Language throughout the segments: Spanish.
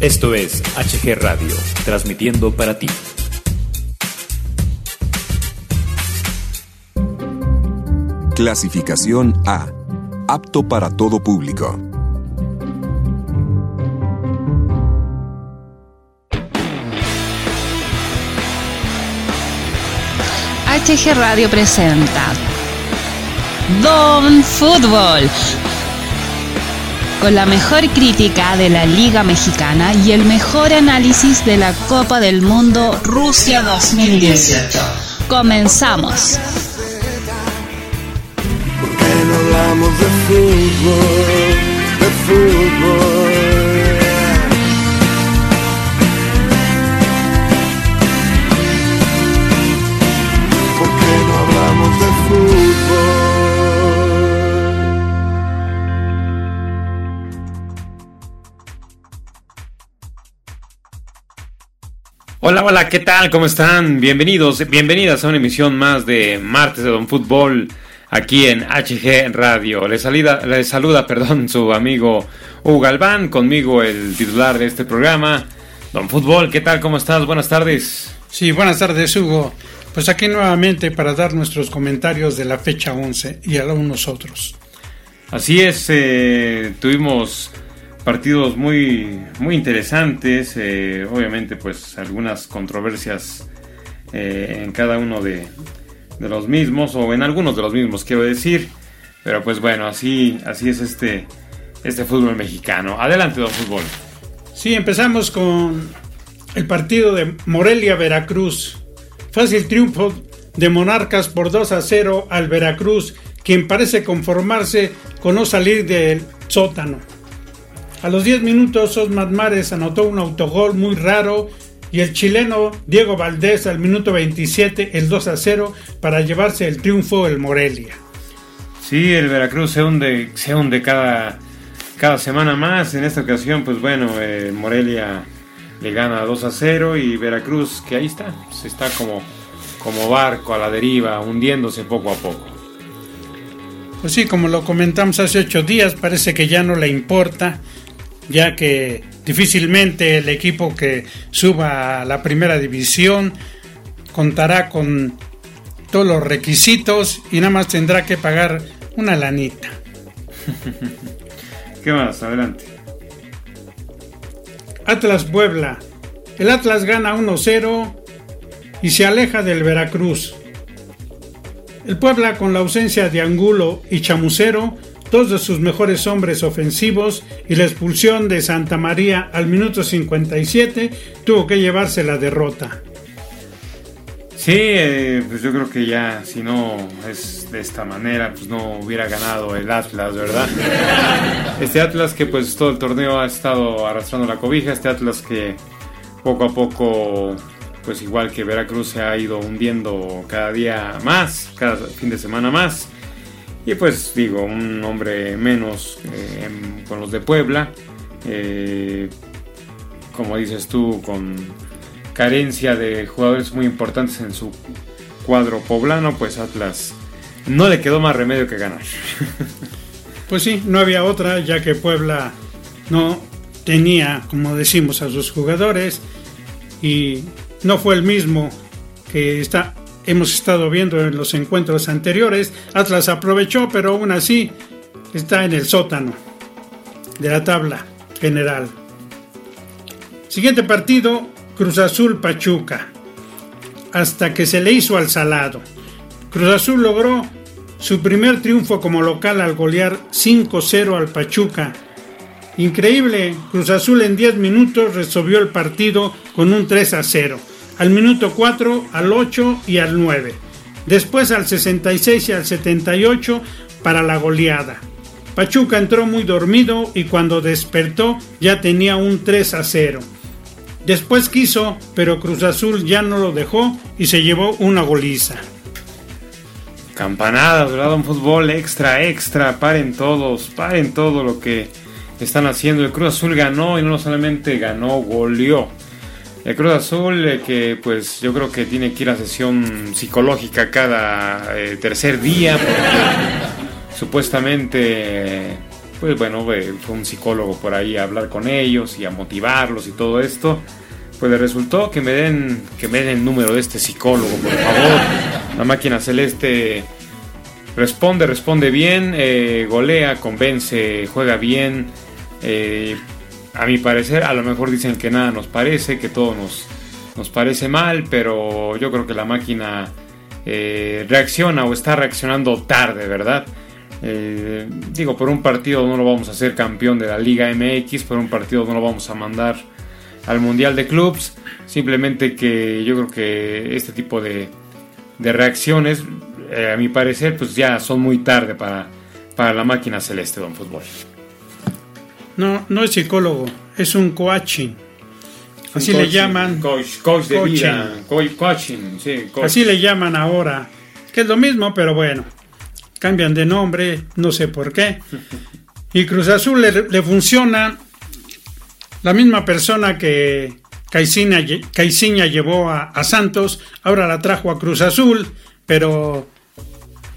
Esto es HG Radio, transmitiendo para ti. Clasificación A. Apto para todo público. HG Radio presenta Don Fútbol con la mejor crítica de la Liga Mexicana y el mejor análisis de la Copa del Mundo Rusia 2018. Comenzamos. Hola, hola, ¿qué tal? ¿Cómo están? Bienvenidos, bienvenidas a una emisión más de Martes de Don Fútbol aquí en HG Radio. Les saluda, les saluda perdón, su amigo Hugo Galván, conmigo el titular de este programa. Don Fútbol, ¿qué tal? ¿Cómo estás? Buenas tardes. Sí, buenas tardes, Hugo. Pues aquí nuevamente para dar nuestros comentarios de la fecha 11 y a nosotros. Así es, eh, tuvimos partidos muy, muy interesantes, eh, obviamente pues algunas controversias eh, en cada uno de, de, los mismos, o en algunos de los mismos quiero decir, pero pues bueno, así, así es este, este fútbol mexicano. Adelante, don fútbol. Sí, empezamos con el partido de Morelia-Veracruz. Fácil triunfo de Monarcas por 2 a 0 al Veracruz, quien parece conformarse con no salir del sótano. A los 10 minutos, Osmar Mares anotó un autogol muy raro y el chileno Diego Valdés al minuto 27 el 2 a 0 para llevarse el triunfo el Morelia. Sí, el Veracruz se hunde, se hunde cada, cada semana más. En esta ocasión, pues bueno, eh, Morelia le gana 2 a 0 y Veracruz, que ahí está, se está como, como barco a la deriva, hundiéndose poco a poco. Pues sí, como lo comentamos hace ocho días, parece que ya no le importa ya que difícilmente el equipo que suba a la primera división contará con todos los requisitos y nada más tendrá que pagar una lanita. ¿Qué más? Adelante. Atlas Puebla. El Atlas gana 1-0 y se aleja del Veracruz. El Puebla con la ausencia de Angulo y Chamucero dos de sus mejores hombres ofensivos y la expulsión de Santa María al minuto 57 tuvo que llevarse la derrota. Sí, eh, pues yo creo que ya si no es de esta manera, pues no hubiera ganado el Atlas, ¿verdad? Este Atlas que pues todo el torneo ha estado arrastrando la cobija, este Atlas que poco a poco, pues igual que Veracruz se ha ido hundiendo cada día más, cada fin de semana más. Y pues digo, un hombre menos eh, con los de Puebla. Eh, como dices tú, con carencia de jugadores muy importantes en su cuadro poblano, pues Atlas no le quedó más remedio que ganar. Pues sí, no había otra, ya que Puebla no tenía, como decimos, a sus jugadores y no fue el mismo que está hemos estado viendo en los encuentros anteriores. Atlas aprovechó, pero aún así está en el sótano de la tabla general. Siguiente partido, Cruz Azul Pachuca. Hasta que se le hizo al salado. Cruz Azul logró su primer triunfo como local al golear 5-0 al Pachuca. Increíble, Cruz Azul en 10 minutos resolvió el partido con un 3 0 al minuto 4, al 8 y al 9. Después al 66 y al 78 para la goleada. Pachuca entró muy dormido y cuando despertó ya tenía un 3 a 0. Después quiso, pero Cruz Azul ya no lo dejó y se llevó una goliza. Campanadas, ¿verdad? Un fútbol extra, extra. Paren todos, paren todo lo que están haciendo. El Cruz Azul ganó y no solamente ganó, goleó. El Cruz Azul, eh, que pues yo creo que tiene que ir a sesión psicológica cada eh, tercer día, porque supuestamente pues bueno, fue un psicólogo por ahí a hablar con ellos y a motivarlos y todo esto. Pues le resultó que me den que me den el número de este psicólogo, por favor. La máquina celeste responde, responde bien, eh, golea, convence, juega bien. Eh, a mi parecer, a lo mejor dicen que nada nos parece, que todo nos, nos parece mal, pero yo creo que la máquina eh, reacciona o está reaccionando tarde, ¿verdad? digo, por un partido no lo vamos a hacer campeón de la Liga MX, por un partido no lo vamos a mandar al Mundial de Clubs. Simplemente que yo creo que este tipo de, reacciones, eh, a mi parecer, pues ya son muy tarde para, para la máquina celeste, don Fútbol. No, no es psicólogo, es un coaching. Así le llaman. Coach, de vida, coaching, sí, Así le llaman ahora. Que es lo mismo, pero bueno. Cambian de nombre, no sé por qué. Y Cruz Azul le funciona la misma persona que Caiciña, llevó a, Santos, ahora la trajo a Cruz Azul, pero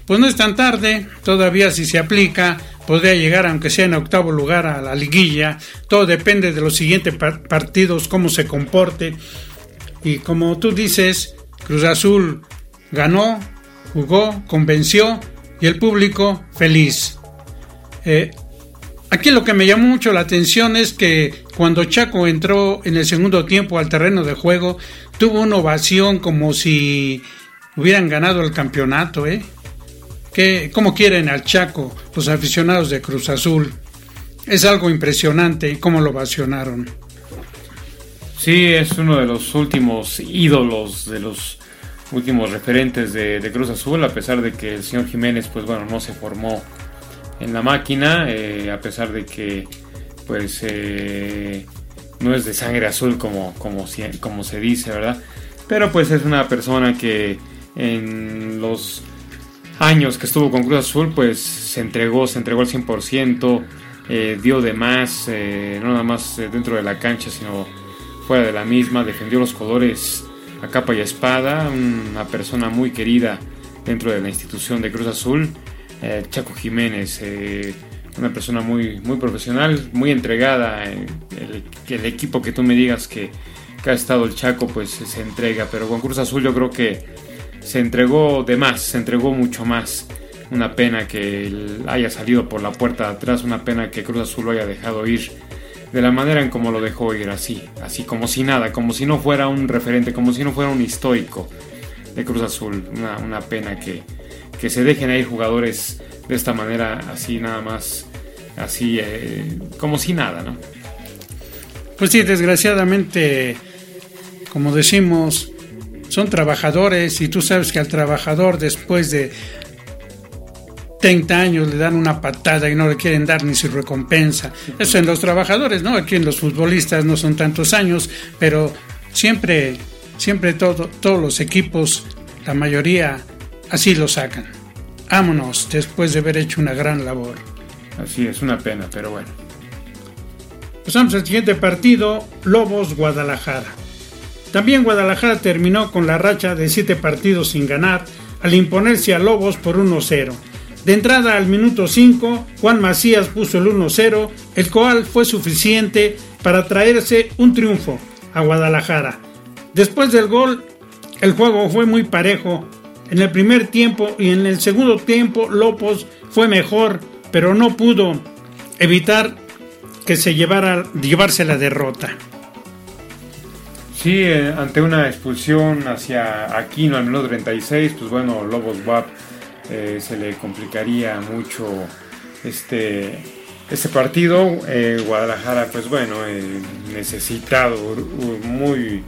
pues no es tan tarde, todavía si se aplica, podría llegar aunque sea en octavo lugar a la liguilla, todo depende de los siguientes partidos, cómo se comporte, y como tú dices, Cruz Azul ganó, jugó, convenció, y el público feliz. Eh, Aquí lo que me llamó mucho la atención es que cuando Chaco entró en el segundo tiempo al terreno de juego, tuvo una ovación como si hubieran ganado el campeonato, ¿eh? ¿Qué, ¿Cómo quieren al Chaco los aficionados de Cruz Azul? Es algo impresionante cómo lo ovacionaron. Sí, es uno de los últimos ídolos, de los últimos referentes de, de Cruz Azul, a pesar de que el señor Jiménez, pues bueno, no se formó en la máquina, eh, a pesar de que pues eh, no es de sangre azul como, como, como se dice, ¿verdad? Pero pues es una persona que en los años que estuvo con Cruz Azul pues se entregó, se entregó al 100%, eh, dio de más, no nada más dentro de la cancha, sino fuera de la misma, defendió los colores a capa y espada, una persona muy querida dentro de la institución de Cruz Azul eh, Chaco Jiménez, eh, una persona muy, muy profesional, muy entregada. Eh, el, equipo que tú me digas que, ha estado el Chaco, pues se entrega. Pero con Cruz Azul yo creo que se entregó de más, se entregó mucho más. Una pena que haya salido por la puerta de atrás, una pena que Cruz Azul lo haya dejado ir de la manera en como lo dejó ir, así, así como si nada, como si no fuera un referente, como si no fuera un histórico de Cruz Azul. una pena que, que se dejen ahí jugadores de esta manera, así nada más, así eh, como si nada, ¿no? Pues sí, desgraciadamente, como decimos, son trabajadores y tú sabes que al trabajador después de 30 años le dan una patada y no le quieren dar ni su recompensa. Eso en los trabajadores, ¿no? Aquí en los futbolistas no son tantos años, pero siempre, siempre todo, todos los equipos, la mayoría así lo sacan. Vámonos, después de haber hecho una gran labor. Así es, una pena, pero bueno. Pasamos al siguiente partido, Lobos Guadalajara. También Guadalajara terminó con la racha de siete partidos sin ganar al imponerse a Lobos por 1-0. De entrada al minuto 5, Juan Macías puso el 1-0, el cual fue suficiente para traerse un triunfo a Guadalajara. Después del gol, el juego fue muy parejo en el primer tiempo y en el segundo tiempo Lopos fue mejor, pero no pudo evitar que se llevara llevarse la derrota. Sí, eh, ante una expulsión hacia Aquino al minuto 36, pues bueno, Lobos WAP eh, se le complicaría mucho este, este partido. Eh, Guadalajara, pues bueno, necesitado, muy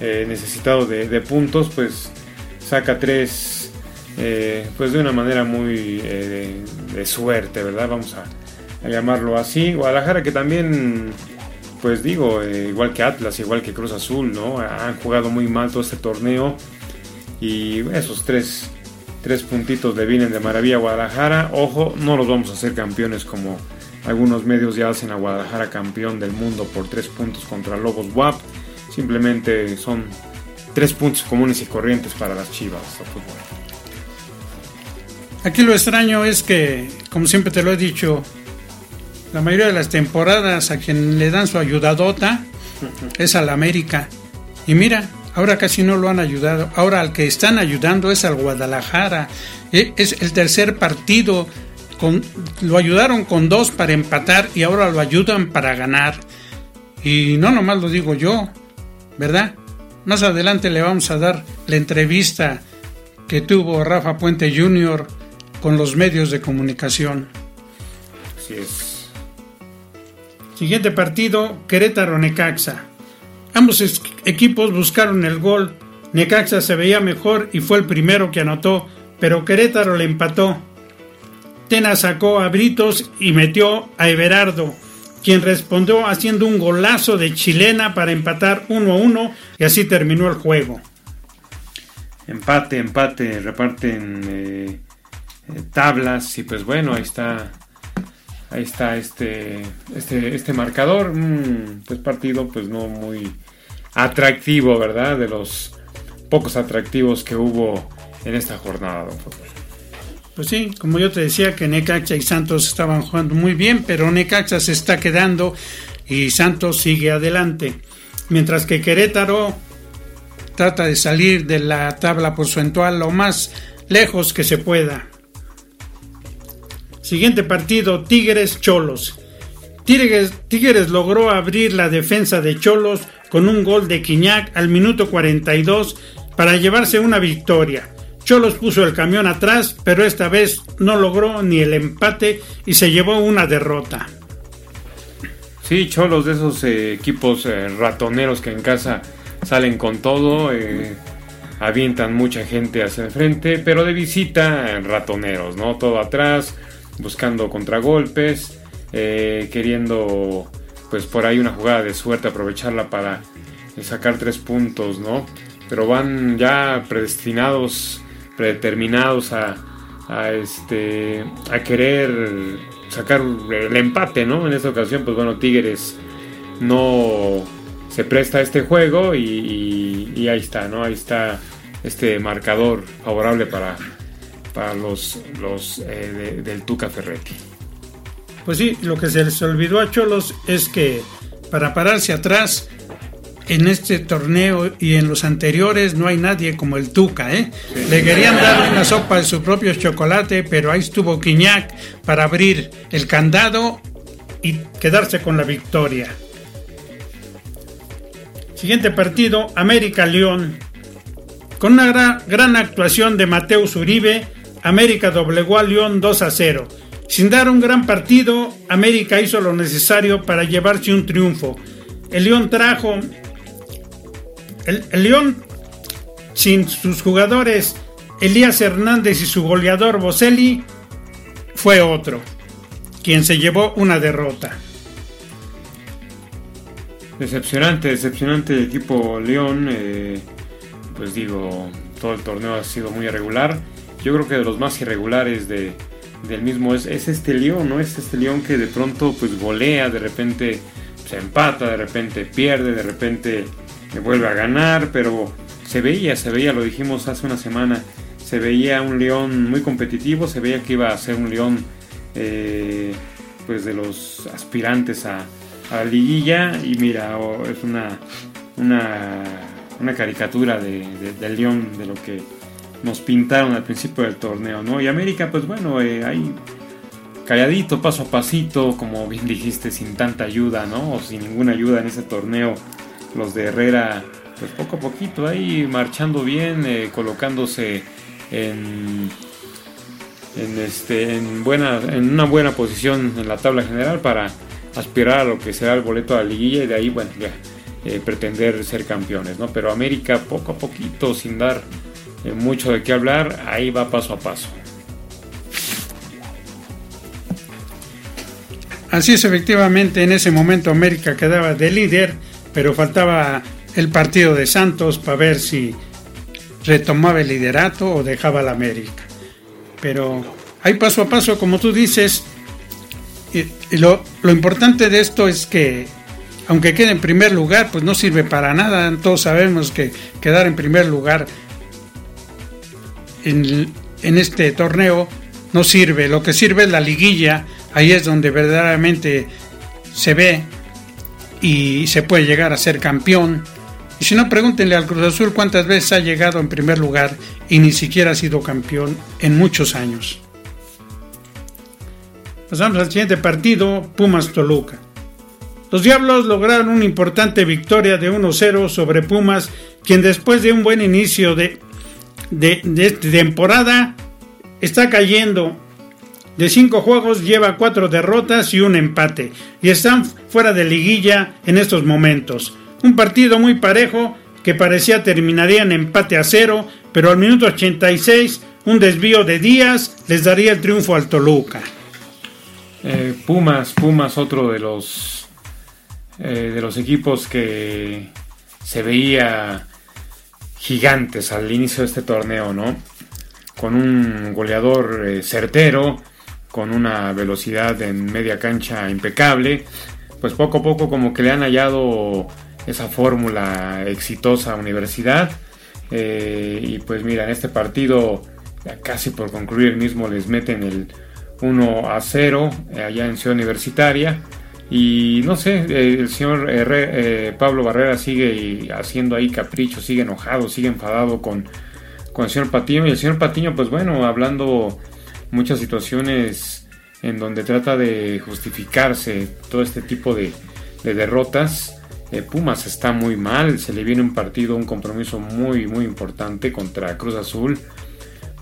necesitado de puntos, pues saca tres, pues de una manera muy de, suerte, ¿verdad? Vamos a, llamarlo así. Guadalajara que también, pues digo, eh, igual que Atlas, igual que Cruz Azul, ¿no? Han jugado muy mal todo este torneo y esos tres, tres puntitos le vienen de maravilla a Guadalajara. Ojo, no los vamos a hacer campeones como algunos medios ya hacen a Guadalajara campeón del mundo por tres puntos contra Lobos WAP. Simplemente son tres puntos comunes y corrientes para las Chivas Aquí lo extraño es que, como siempre te lo he dicho, la mayoría de las temporadas a quien le dan su ayudadota es al América. Y mira, ahora casi no lo han ayudado. Ahora al que están ayudando es al Guadalajara. E, es el tercer partido. Con, lo ayudaron con dos para empatar y ahora lo ayudan para ganar. Y no nomás lo digo yo, ¿verdad? Más adelante le vamos a dar la entrevista que tuvo Rafa Puente Jr. con los medios de comunicación. Así es. Siguiente partido, Querétaro-Necaxa. Ambos equipos buscaron el gol. Necaxa se veía mejor y fue el primero que anotó, pero Querétaro le empató. Tena sacó a Britos y metió a Everardo, quien respondió haciendo un golazo de chilena para empatar 1 a 1 y así terminó el juego. Empate, empate, reparten eh, eh, tablas y pues bueno, ahí está ahí está este, este, este marcador. Mm, pues partido pues no muy atractivo, ¿verdad? De los pocos atractivos que hubo en esta jornada, Pues sí, como yo te decía que Necaxa y Santos estaban jugando muy bien, pero Necaxa se está quedando y Santos sigue adelante. Mientras que Querétaro trata de salir de la tabla porcentual lo más lejos que se pueda. Siguiente partido, Tigres Cholos. Tigres, Tigres, logró abrir la defensa de Cholos con un gol de Quiñac al minuto 42 para llevarse una victoria. Cholos puso el camión atrás, pero esta vez no logró ni el empate y se llevó una derrota. Sí, Cholos de esos eh, equipos eh, ratoneros que en casa salen con todo, eh, avientan mucha gente hacia el frente, pero de visita ratoneros, ¿no? Todo atrás, buscando contragolpes, eh, queriendo pues por ahí una jugada de suerte aprovecharla para sacar tres puntos, ¿no? Pero van ya predestinados, predeterminados a, a este a querer sacar el empate, ¿no? En esta ocasión, pues bueno, Tigres no se presta a este juego y, y ahí está, ¿no? Ahí está este marcador favorable para, para los, los eh, del Tuca Ferretti. Pues sí, lo que se les olvidó a Cholos es que para pararse atrás en este torneo y en los anteriores no hay nadie como el Tuca, ¿eh? Le querían dar una sopa de su propio chocolate, pero ahí estuvo Quiñac para abrir el candado y quedarse con la victoria. Siguiente partido, América León. Con una gran, gran actuación de Mateus Uribe, América doblegó a León 2 a 0. Sin dar un gran partido, América hizo lo necesario para llevarse un triunfo. El León trajo. El, León, sin sus jugadores Elías Hernández y su goleador Boselli, fue otro, quien se llevó una derrota. Decepcionante, decepcionante el equipo León. Eh, pues digo, todo el torneo ha sido muy irregular yo creo que de los más irregulares de, del mismo es, es, este León, ¿no? Es este León que de pronto pues golea, de repente se empata, de repente pierde, de repente vuelve a ganar, pero se veía, se veía, lo dijimos hace una semana, se veía un León muy competitivo, se veía que iba a ser un León eh, pues de los aspirantes a, la liguilla y mira, es una, una, caricatura de, del León, de lo que nos pintaron al principio del torneo, ¿no? Y América, pues bueno, eh, ahí calladito, paso a pasito, como bien dijiste, sin tanta ayuda, ¿no? O sin ninguna ayuda en ese torneo. Los de Herrera, pues poco a poquito ahí marchando bien, eh, colocándose en, en, este, en, buena, en una buena posición en la tabla general para aspirar a lo que será el boleto a la liguilla y de ahí, bueno, ya, eh, pretender ser campeones, ¿no? Pero América poco a poquito, sin dar mucho de qué hablar, ahí va paso a paso. Así es, efectivamente, en ese momento América quedaba de líder, pero faltaba el partido de Santos para ver si retomaba el liderato o dejaba la América. Pero ahí paso a paso, como tú dices, y, lo, importante de esto es que, aunque quede en primer lugar, pues no sirve para nada. Todos sabemos que quedar en primer lugar en, este torneo no sirve. Lo que sirve es la liguilla, ahí es donde verdaderamente se ve y se puede llegar a ser campeón. Y si no, pregúntenle al Cruz Azul cuántas veces ha llegado en primer lugar y ni siquiera ha sido campeón en muchos años. Pasamos al siguiente partido, Pumas Toluca. Los Diablos lograron una importante victoria de 1-0 sobre Pumas, quien después de un buen inicio de, de, de temporada está cayendo. De cinco juegos lleva cuatro derrotas y un empate, y están fuera de liguilla en estos momentos. Un partido muy parejo que parecía terminaría en empate a cero, pero al minuto 86 un desvío de Díaz les daría el triunfo al Toluca. Eh, Pumas, Pumas, otro de los eh, de los equipos que se veía gigantes al inicio de este torneo, ¿no? Con un goleador eh, certero, con una velocidad en media cancha impecable, pues poco a poco como que le han hallado esa fórmula exitosa a Universidad. y pues mira, en este partido, casi por concluir mismo, les meten el 1 a 0 eh, allá en Ciudad Universitaria. Y no sé, eh, el señor eh, Pablo Barrera sigue haciendo ahí capricho, sigue enojado, sigue enfadado con, con el señor Patiño. Y el señor Patiño, pues bueno, hablando muchas situaciones en donde trata de justificarse todo este tipo de, de derrotas. Pumas está muy mal, se le viene un partido, un compromiso muy, muy importante contra Cruz Azul.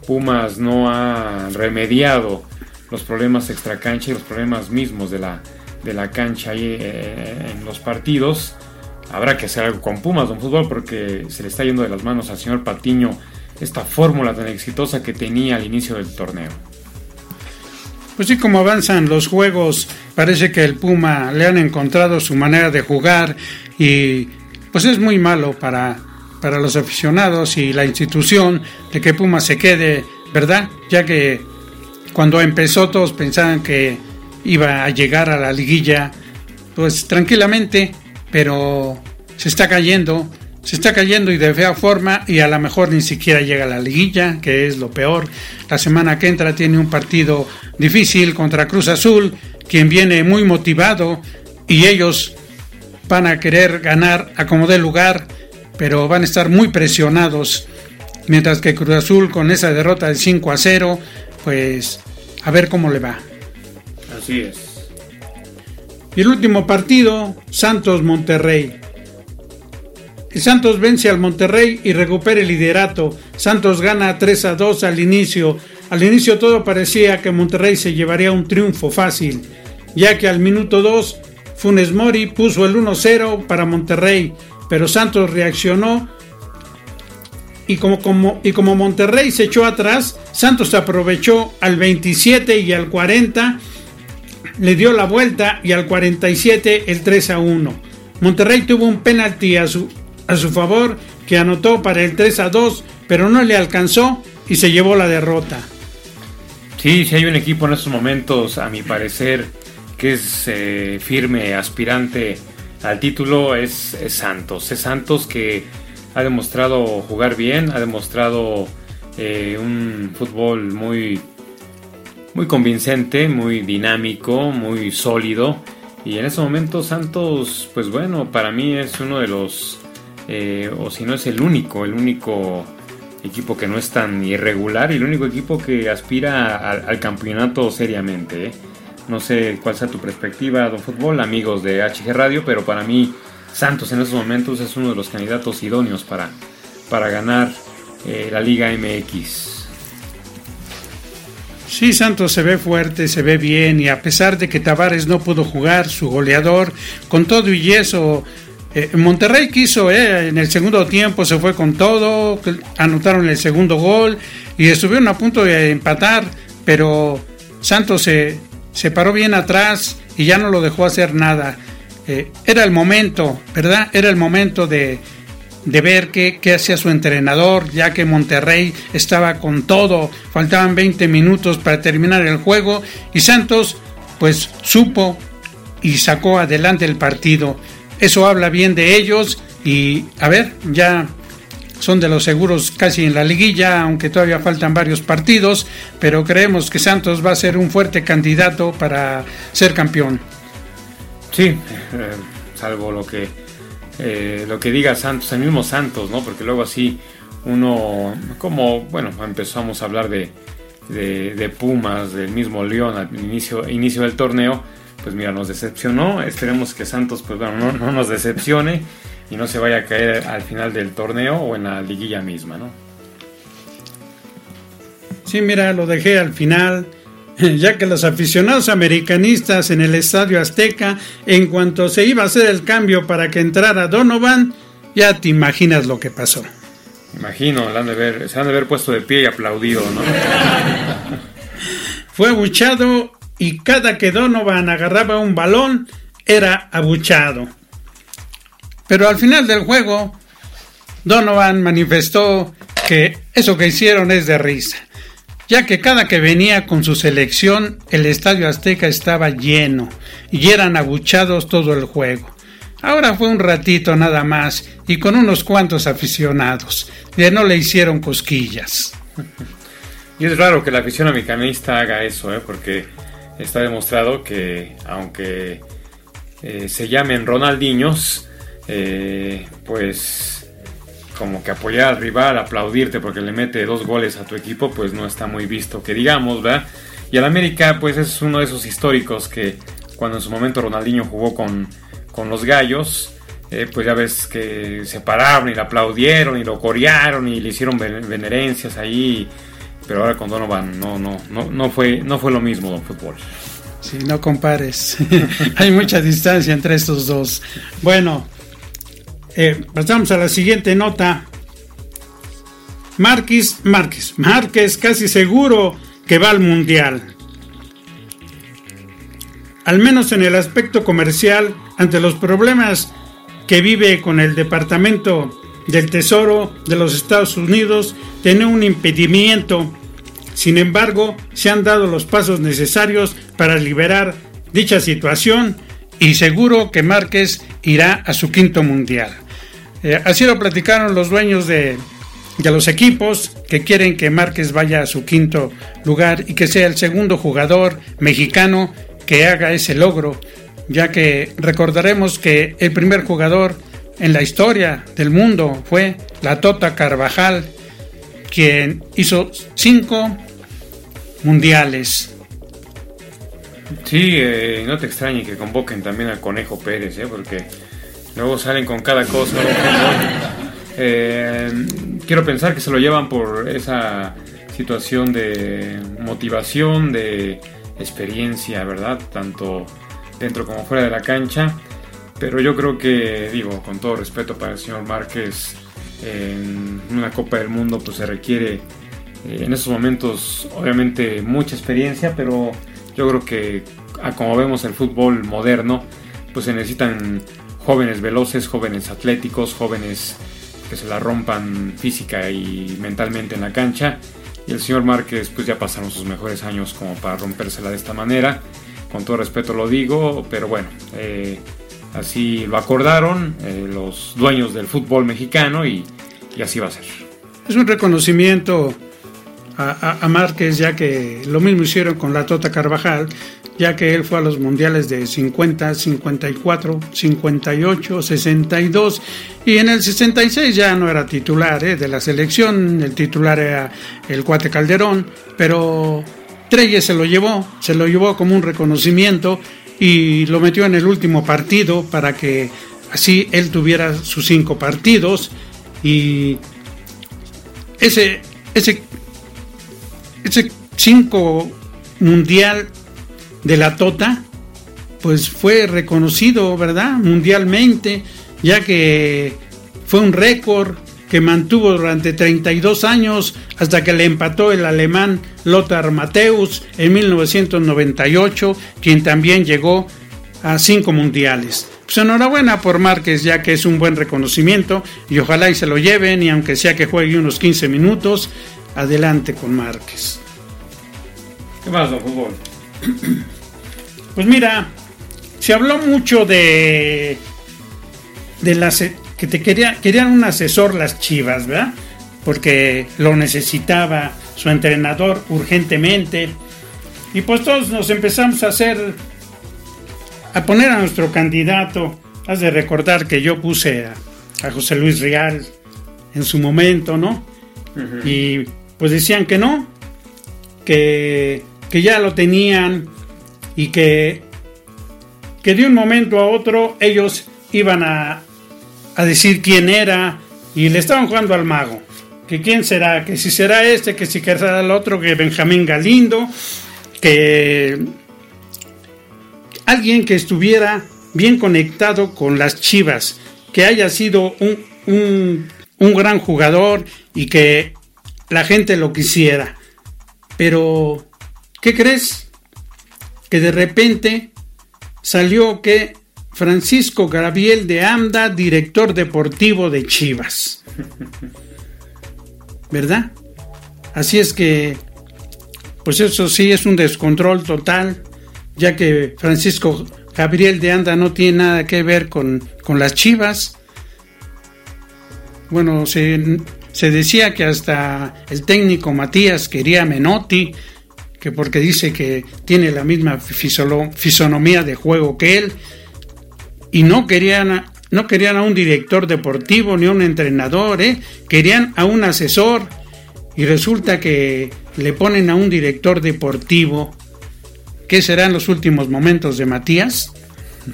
Pumas no ha remediado los problemas extracancha y los problemas mismos de la, de la cancha ahí eh, en los partidos. Habrá que hacer algo con Pumas, don Fútbol, porque se le está yendo de las manos al señor Patiño esta fórmula tan exitosa que tenía al inicio del torneo. Pues sí, como avanzan los juegos, parece que el Puma le han encontrado su manera de jugar y pues es muy malo para, para los aficionados y la institución de que Puma se quede, ¿verdad? Ya que cuando empezó todos pensaban que iba a llegar a la liguilla, pues tranquilamente, pero se está cayendo, se está cayendo y de fea forma y a lo mejor ni siquiera llega a la liguilla, que es lo peor. La semana que entra tiene un partido difícil contra Cruz Azul, quien viene muy motivado y ellos van a querer ganar a como dé lugar, pero van a estar muy presionados. Mientras que Cruz Azul con esa derrota de 5 a 0 pues a ver cómo le va. Es. Y el último partido, Santos-Monterrey. El Santos vence al Monterrey y recupera el liderato. Santos gana 3 a 2 al inicio. Al inicio todo parecía que Monterrey se llevaría un triunfo fácil, ya que al minuto 2 Funes Mori puso el 1-0 para Monterrey, pero Santos reaccionó y como, como, y como Monterrey se echó atrás, Santos aprovechó al 27 y al 40, le dio la vuelta y al 47 el 3 a 1. Monterrey tuvo un penalti a su, a su favor que anotó para el 3 a 2, pero no le alcanzó y se llevó la derrota. Sí, si hay un equipo en estos momentos, a mi parecer, que es eh, firme aspirante al título, es, es Santos. Es Santos que ha demostrado jugar bien, ha demostrado eh, un fútbol muy, muy convincente, muy dinámico, muy sólido. Y en ese momento Santos, pues bueno, para mí es uno de los, eh, o si no es el único, el único equipo que no es tan irregular y el único equipo que aspira al, campeonato seriamente. ¿eh? No sé cuál sea tu perspectiva, Don Fútbol, amigos de HG Radio, pero para mí Santos en estos momentos es uno de los candidatos idóneos para, para ganar eh, la Liga MX. Sí, Santos se ve fuerte, se ve bien y a pesar de que Tavares no pudo jugar, su goleador, con todo y eso, eh, Monterrey quiso, eh, en el segundo tiempo se fue con todo, anotaron el segundo gol y estuvieron a punto de empatar, pero Santos se, se paró bien atrás y ya no lo dejó hacer nada. Eh, era el momento, ¿verdad? Era el momento de, ver qué, hacía su entrenador, ya que Monterrey estaba con todo, faltaban 20 minutos para terminar el juego y Santos pues supo y sacó adelante el partido. Eso habla bien de ellos y a ver, ya son de los seguros casi en la liguilla, aunque todavía faltan varios partidos, pero creemos que Santos va a ser un fuerte candidato para ser campeón. Sí, eh, salvo lo que eh, lo que diga Santos, el mismo Santos, ¿no? Porque luego así uno, como, bueno, empezamos a hablar de, de, Pumas, del mismo León al inicio, inicio del torneo, pues mira, nos decepcionó. Esperemos que Santos, pues bueno, no, nos decepcione y no se vaya a caer al final del torneo o en la liguilla misma, ¿no? Sí, mira, lo dejé al final, ya que los aficionados americanistas en el Estadio Azteca, en cuanto se iba a hacer el cambio para que entrara Donovan, ya te imaginas lo que pasó. Imagino, se han de haber puesto de pie y aplaudido, ¿no? Fue abuchado y cada que Donovan agarraba un balón era abuchado. Pero al final del juego, Donovan manifestó que eso que hicieron es de risa, ya que cada que venía con su selección el estadio azteca estaba lleno y eran abuchados todo el juego. Ahora fue un ratito nada más y con unos cuantos aficionados. Ya no le hicieron cosquillas. Y es raro que la afición americanista haga eso, ¿eh? porque está demostrado que aunque eh, se llamen Ronaldinhos, eh, pues como que apoyar al rival, aplaudirte porque le mete dos goles a tu equipo, pues no está muy visto que digamos, ¿verdad? Y al América, pues es uno de esos históricos que cuando en su momento Ronaldinho jugó con, con los gallos, eh, pues ya ves que se pararon y le aplaudieron y lo corearon y le hicieron venerencias ahí. Pero ahora con Donovan no, no, no, no, fue, no fue lo mismo, don Fútbol. Sí, no compares. Hay mucha distancia entre estos dos. Bueno, eh, pasamos a la siguiente nota. Márquez, Márquez, Márquez casi seguro que va al Mundial al menos en el aspecto comercial, ante los problemas que vive con el Departamento del Tesoro de los Estados Unidos, tiene un impedimento. Sin embargo, se han dado los pasos necesarios para liberar dicha situación y seguro que Márquez irá a su quinto mundial. Eh, así lo platicaron los dueños de, de los equipos que quieren que Márquez vaya a su quinto lugar y que sea el segundo jugador mexicano que haga ese logro, ya que recordaremos que el primer jugador en la historia del mundo fue la Tota Carvajal, quien hizo cinco mundiales. Sí, eh, no te extrañe que convoquen también al Conejo Pérez, ¿eh? porque luego salen con cada cosa. Eh, quiero pensar que se lo llevan por esa situación de motivación, de experiencia, ¿verdad? Tanto dentro como fuera de la cancha. Pero yo creo que, digo, con todo respeto para el señor Márquez, en una Copa del Mundo pues se requiere eh, en esos momentos obviamente mucha experiencia, pero yo creo que como vemos el fútbol moderno, pues se necesitan jóvenes veloces, jóvenes atléticos, jóvenes que se la rompan física y mentalmente en la cancha y el señor Márquez pues ya pasaron sus mejores años como para rompérsela de esta manera. Con todo respeto lo digo, pero bueno, eh, así lo acordaron eh, los dueños del fútbol mexicano y, así va a ser. Es un reconocimiento a, a, Márquez ya que lo mismo hicieron con la Tota Carvajal ya que él fue a los mundiales de 50, 54, 58, 62 y en el 66 ya no era titular ¿eh? de la selección, el titular era el Cuate Calderón, pero Treyes se lo llevó, se lo llevó como un reconocimiento y lo metió en el último partido para que así él tuviera sus cinco partidos y ese ese ese cinco mundial de la Tota, pues fue reconocido, ¿verdad? Mundialmente, ya que fue un récord que mantuvo durante 32 años hasta que le empató el alemán Lothar Matthäus en 1998, quien también llegó a cinco mundiales. Pues enhorabuena por Márquez, ya que es un buen reconocimiento y ojalá y se lo lleven y aunque sea que juegue unos 15 minutos, adelante con Márquez. ¿Qué más, don fútbol? Pues mira, se habló mucho de, de las, que te quería, querían un asesor las Chivas, ¿verdad? Porque lo necesitaba su entrenador urgentemente. Y pues todos nos empezamos a hacer, a poner a nuestro candidato. Has de recordar que yo puse a, José Luis Real en su momento, ¿no? Y pues decían que no, que, que ya lo tenían y que, que de un momento a otro ellos iban a, a decir quién era y le estaban jugando al mago. Que quién será, que si será este, que si será el otro, que Benjamín Galindo, que alguien que estuviera bien conectado con las chivas, que haya sido un, un, un gran jugador y que la gente lo quisiera. Pero, ¿qué crees? Que de repente salió que Francisco Gabriel de Anda, director deportivo de Chivas. ¿Verdad? Así es que, pues eso sí es un descontrol total, ya que Francisco Gabriel de Anda no tiene nada que ver con, con las Chivas. Bueno, se, se, decía que hasta el técnico Matías quería Menotti, que porque dice que tiene la misma fisonomía de juego que él, y no querían, no querían a un director deportivo ni a un entrenador, ¿eh? querían a un asesor y resulta que le ponen a un director deportivo. ¿Qué serán los últimos momentos de Matías?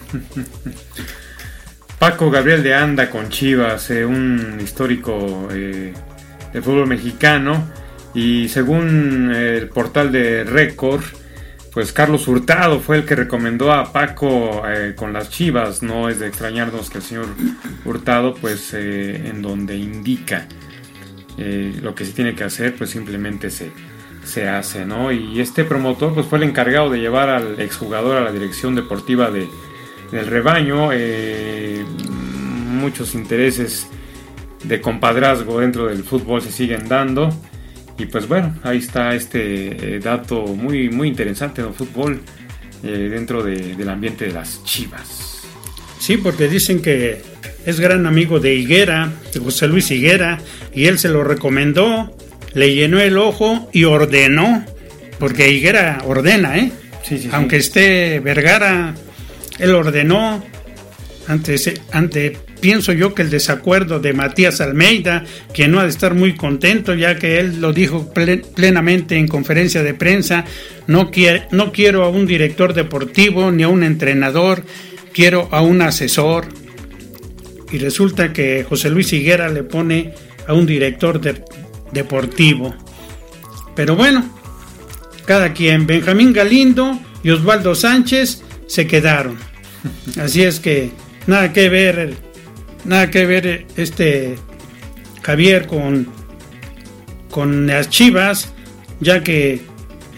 Paco Gabriel de Anda con Chivas, eh, un histórico eh, de fútbol mexicano y según el portal de Récord, pues Carlos Hurtado fue el que recomendó a Paco eh, con las Chivas. No es de extrañarnos que el señor Hurtado, pues eh, en donde indica eh, lo que se tiene que hacer, pues simplemente se, se hace, ¿no? Y este promotor, pues fue el encargado de llevar al exjugador a la dirección deportiva de, del rebaño. muchos intereses de compadrazgo dentro del fútbol se siguen dando. Y pues bueno, ahí está este eh, dato muy, muy interesante del fútbol eh, dentro del ambiente de las Chivas. Sí, porque dicen que es gran amigo de Higuera, de José Luis Higuera, y él se lo recomendó, le llenó el ojo y ordenó, porque Higuera ordena, ¿eh? Sí, Aunque esté Vergara, él ordenó ante, ante pienso yo que el desacuerdo de Matías Almeida, que no ha de estar muy contento, ya que él lo dijo plenamente en conferencia de prensa, no, no quiero a un director deportivo ni a un entrenador, quiero a un asesor. Y resulta que José Luis Higuera le pone a un director deportivo. Pero bueno, cada quien, Benjamín Galindo y Osvaldo Sánchez se quedaron. Así es que nada que ver nada que ver este Javier con, con las Chivas, ya que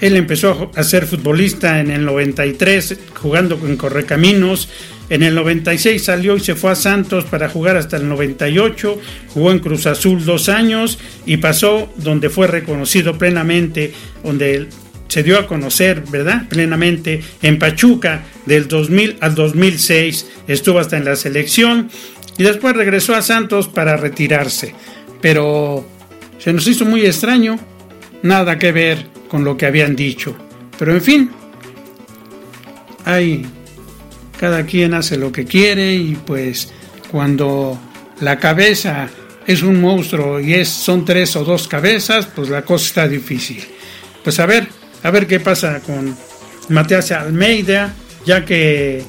él empezó a ser futbolista en el 93 jugando con Correcaminos. En el 96 salió y se fue a Santos para jugar hasta el 98. Jugó en Cruz Azul dos años y pasó donde fue reconocido plenamente, donde se dio a conocer, ¿verdad? Plenamente en Pachuca del 2000 al 2006. Estuvo hasta en la selección y después regresó a Santos para retirarse. Pero se nos hizo muy extraño, nada que ver con lo que habían dicho. Pero en fin, hay cada quien hace lo que quiere y pues cuando la cabeza es un monstruo y es son tres o dos cabezas, pues la cosa está difícil. Pues a ver, a ver qué pasa con Matías Almeida, ya que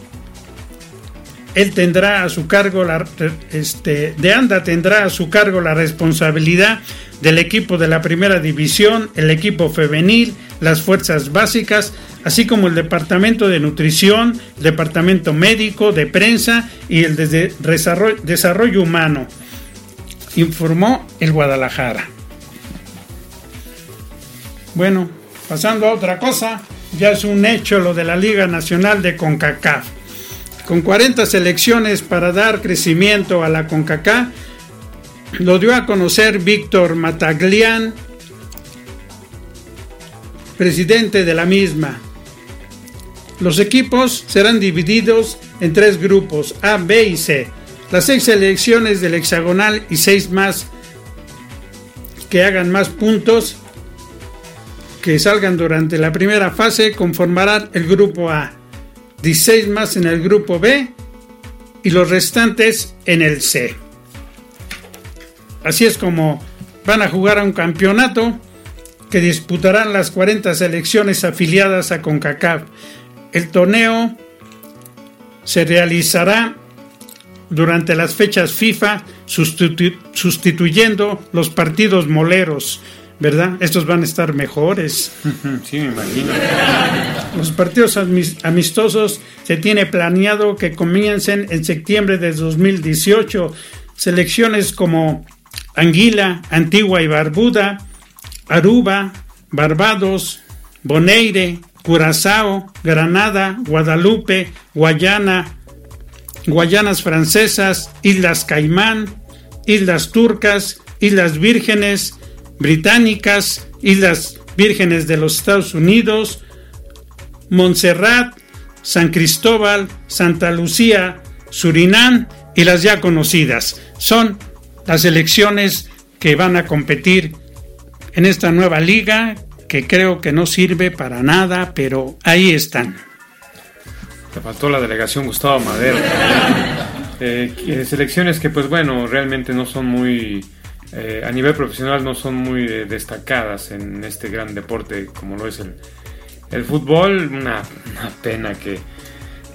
él tendrá a su cargo la, este, de Anda tendrá a su cargo la responsabilidad del equipo de la primera división, el equipo femenil, las fuerzas básicas, así como el departamento de nutrición, departamento médico, de prensa y el de desarrollo, desarrollo humano, informó el Guadalajara. Bueno, pasando a otra cosa, ya es un hecho lo de la Liga Nacional de CONCACAF con 40 selecciones para dar crecimiento a la CONCACAF, lo dio a conocer Víctor Mataglian, presidente de la misma. Los equipos serán divididos en tres grupos, A, B y C. Las seis selecciones del hexagonal y seis más que hagan más puntos que salgan durante la primera fase conformarán el grupo A, 16 más en el grupo B y los restantes en el C. Así es como van a jugar a un campeonato que disputarán las 40 selecciones afiliadas a CONCACAF. El torneo se realizará durante las fechas FIFA sustituyendo los partidos moleros ¿verdad? Estos van a estar mejores. Sí, me imagino. Los partidos amistosos se tiene planeado que comiencen en septiembre de 2018. Selecciones como Anguila, Antigua y Barbuda, Aruba, Barbados, Boneire, Curazao, Granada, Guadalupe, Guayana, Guayanas Francesas, Islas Caimán, Islas Turcas, Islas Vírgenes, británicas, Islas Vírgenes de los Estados Unidos, Montserrat, San Cristóbal, Santa Lucía, Surinam y las ya conocidas. Son las elecciones que van a competir en esta nueva liga que creo que no sirve para nada, pero ahí están. Te faltó la delegación Gustavo Madero. Eh, selecciones que pues bueno, realmente no son muy eh, a nivel profesional no son muy eh, destacadas en este gran deporte como lo es el, fútbol. Una, pena que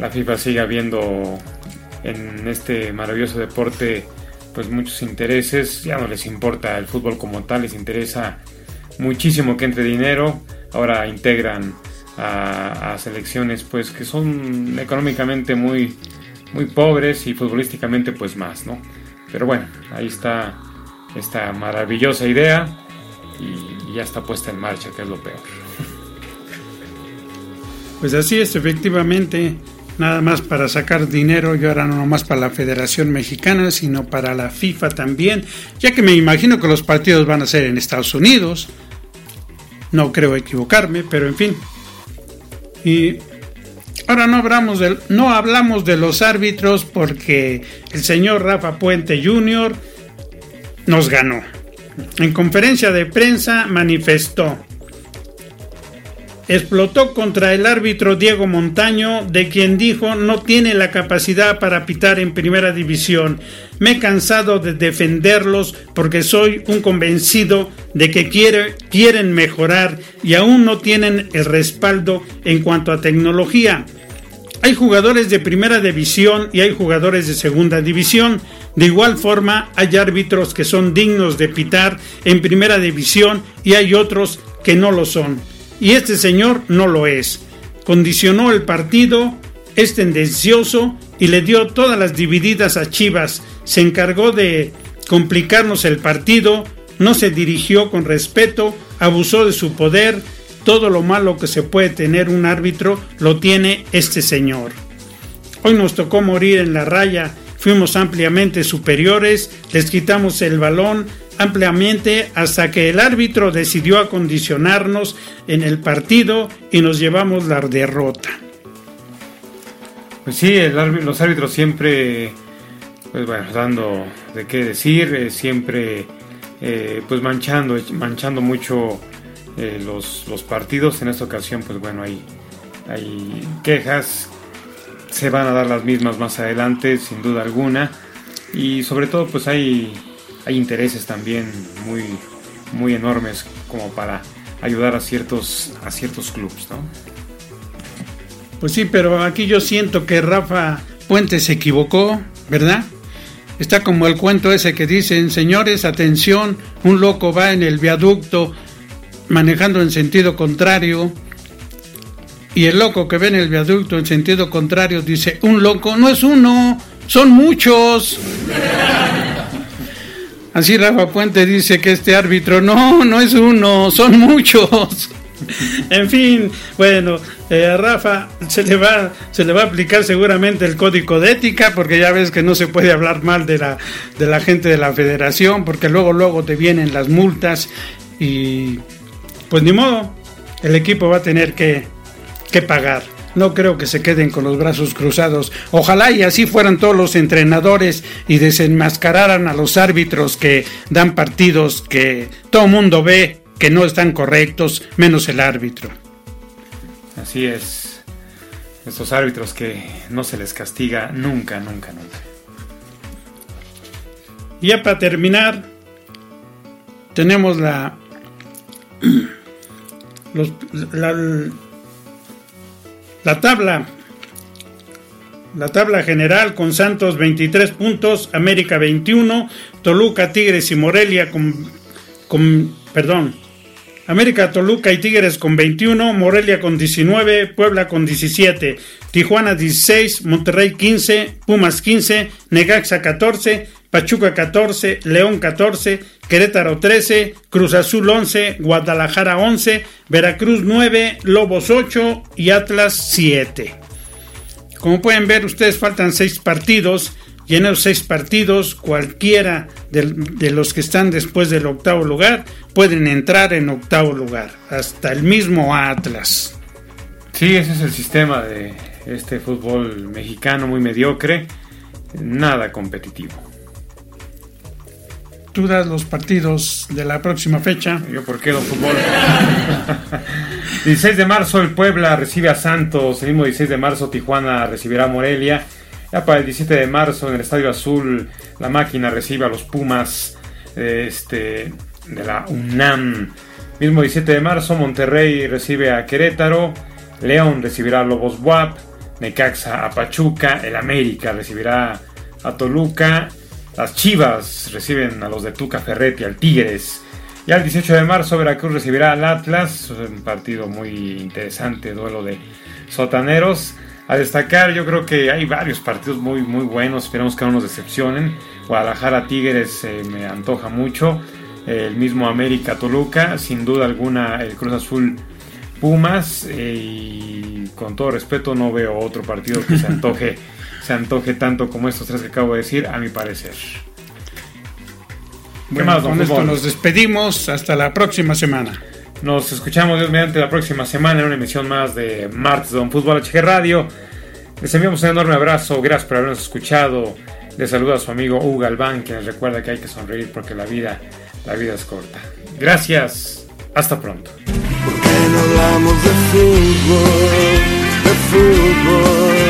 la FIFA siga viendo en este maravilloso deporte pues muchos intereses. Ya no les importa el fútbol como tal, les interesa muchísimo que entre dinero. Ahora integran a, a selecciones pues que son económicamente muy, muy pobres y futbolísticamente pues más, ¿no? Pero bueno, ahí está esta maravillosa idea y ya está puesta en marcha, que es lo peor. Pues así es, efectivamente, nada más para sacar dinero, yo ahora no nomás para la Federación Mexicana, sino para la FIFA también, ya que me imagino que los partidos van a ser en Estados Unidos, no creo equivocarme, pero en fin. Y ahora no hablamos de, no hablamos de los árbitros porque el señor Rafa Puente Jr., nos ganó. En conferencia de prensa manifestó, explotó contra el árbitro Diego Montaño, de quien dijo no tiene la capacidad para pitar en primera división. Me he cansado de defenderlos porque soy un convencido de que quieren mejorar y aún no tienen el respaldo en cuanto a tecnología. Hay jugadores de primera división y hay jugadores de segunda división. De igual forma, hay árbitros que son dignos de pitar en primera división y hay otros que no lo son. Y este señor no lo es. Condicionó el partido, es tendencioso y le dio todas las divididas a Chivas. Se encargó de complicarnos el partido, no se dirigió con respeto, abusó de su poder, todo lo malo que se puede tener un árbitro lo tiene este señor. Hoy nos tocó morir en la raya, fuimos ampliamente superiores, les quitamos el balón ampliamente hasta que el árbitro decidió acondicionarnos en el partido y nos llevamos la derrota. Pues sí, los árbitros siempre, pues bueno, dando de qué decir, eh, siempre eh, pues manchando, manchando mucho eh, los, los, partidos. En esta ocasión, pues bueno, hay, hay quejas, se van a dar las mismas más adelante, sin duda alguna. Y sobre todo, pues hay, hay intereses también muy, muy enormes como para ayudar a ciertos, a ciertos clubes, ¿no? Pues sí, pero aquí yo siento que Rafa Puente se equivocó, ¿verdad? Está como el cuento ese que dicen, señores, atención, un loco va en el viaducto manejando en sentido contrario y el loco que ve en el viaducto en sentido contrario dice, un loco no es uno, son muchos. Así Rafa Puente dice que este árbitro no, no es uno, son muchos. En fin, bueno, eh, a Rafa se le, va, se le va a aplicar seguramente el código de ética, porque ya ves que no se puede hablar mal de la, de la gente de la federación, porque luego, luego te vienen las multas y pues ni modo, el equipo va a tener que, pagar. no creo que se queden con los brazos cruzados. Ojalá y así fueran todos los entrenadores y desenmascararan a los árbitros que dan partidos que todo mundo ve que no están correctos, menos el árbitro. Así es. Estos árbitros que no se les castiga nunca, nunca, nunca. Ya para terminar, tenemos la, la, la tabla. La tabla general con Santos 23 puntos, América 21, Toluca, Tigres y Morelia con, con perdón, América, Toluca y Tigres con 21, Morelia con 19, Puebla con 17, Tijuana 16, Monterrey 15, Pumas 15, Negaxa 14, Pachuca 14, León 14, Querétaro 13, Cruz Azul 11, Guadalajara 11, Veracruz 9, Lobos 8 y Atlas 7. Como pueden ver, ustedes faltan 6 partidos y en esos 6 partidos cualquiera de, los que están después del octavo lugar pueden entrar en octavo lugar, hasta el mismo Atlas. Sí, ese es el sistema de este fútbol mexicano muy mediocre, nada competitivo. Tú das los partidos de la próxima fecha. Yo, ¿por qué, don fútbol? 16 de marzo, el Puebla recibe a Santos. El mismo 16 de marzo, Tijuana recibirá a Morelia. Ya para el 17 de marzo en el Estadio Azul la máquina recibe a los Pumas este, de la UNAM. Mismo 17 de marzo Monterrey recibe a Querétaro, León recibirá a Lobos Buap, Necaxa a Pachuca, el América recibirá a Toluca, las Chivas reciben a los de Tuca Ferretti, al Tigres. Ya el 18 de marzo Veracruz recibirá al Atlas, un partido muy interesante, duelo de sotaneros. A destacar, yo creo que hay varios partidos muy, muy buenos. Esperamos que no nos decepcionen. Guadalajara Tigres eh, me antoja mucho. el mismo América Toluca. Sin duda alguna, el Cruz Azul Pumas. Eh, y con todo respeto, no veo otro partido que se antoje, se antoje tanto como estos tres que acabo de decir, a mi parecer. Bueno, con esto nos despedimos. Hasta la próxima semana. Nos escuchamos Dios mediante la próxima semana en una emisión más de Martes Don Fútbol HG Radio. Les enviamos un enorme abrazo, gracias por habernos escuchado. Les saluda a su amigo Hugo Galván, que les recuerda que hay que sonreír porque la vida, la vida es corta. Gracias, hasta pronto. no hablamos de fútbol, de fútbol?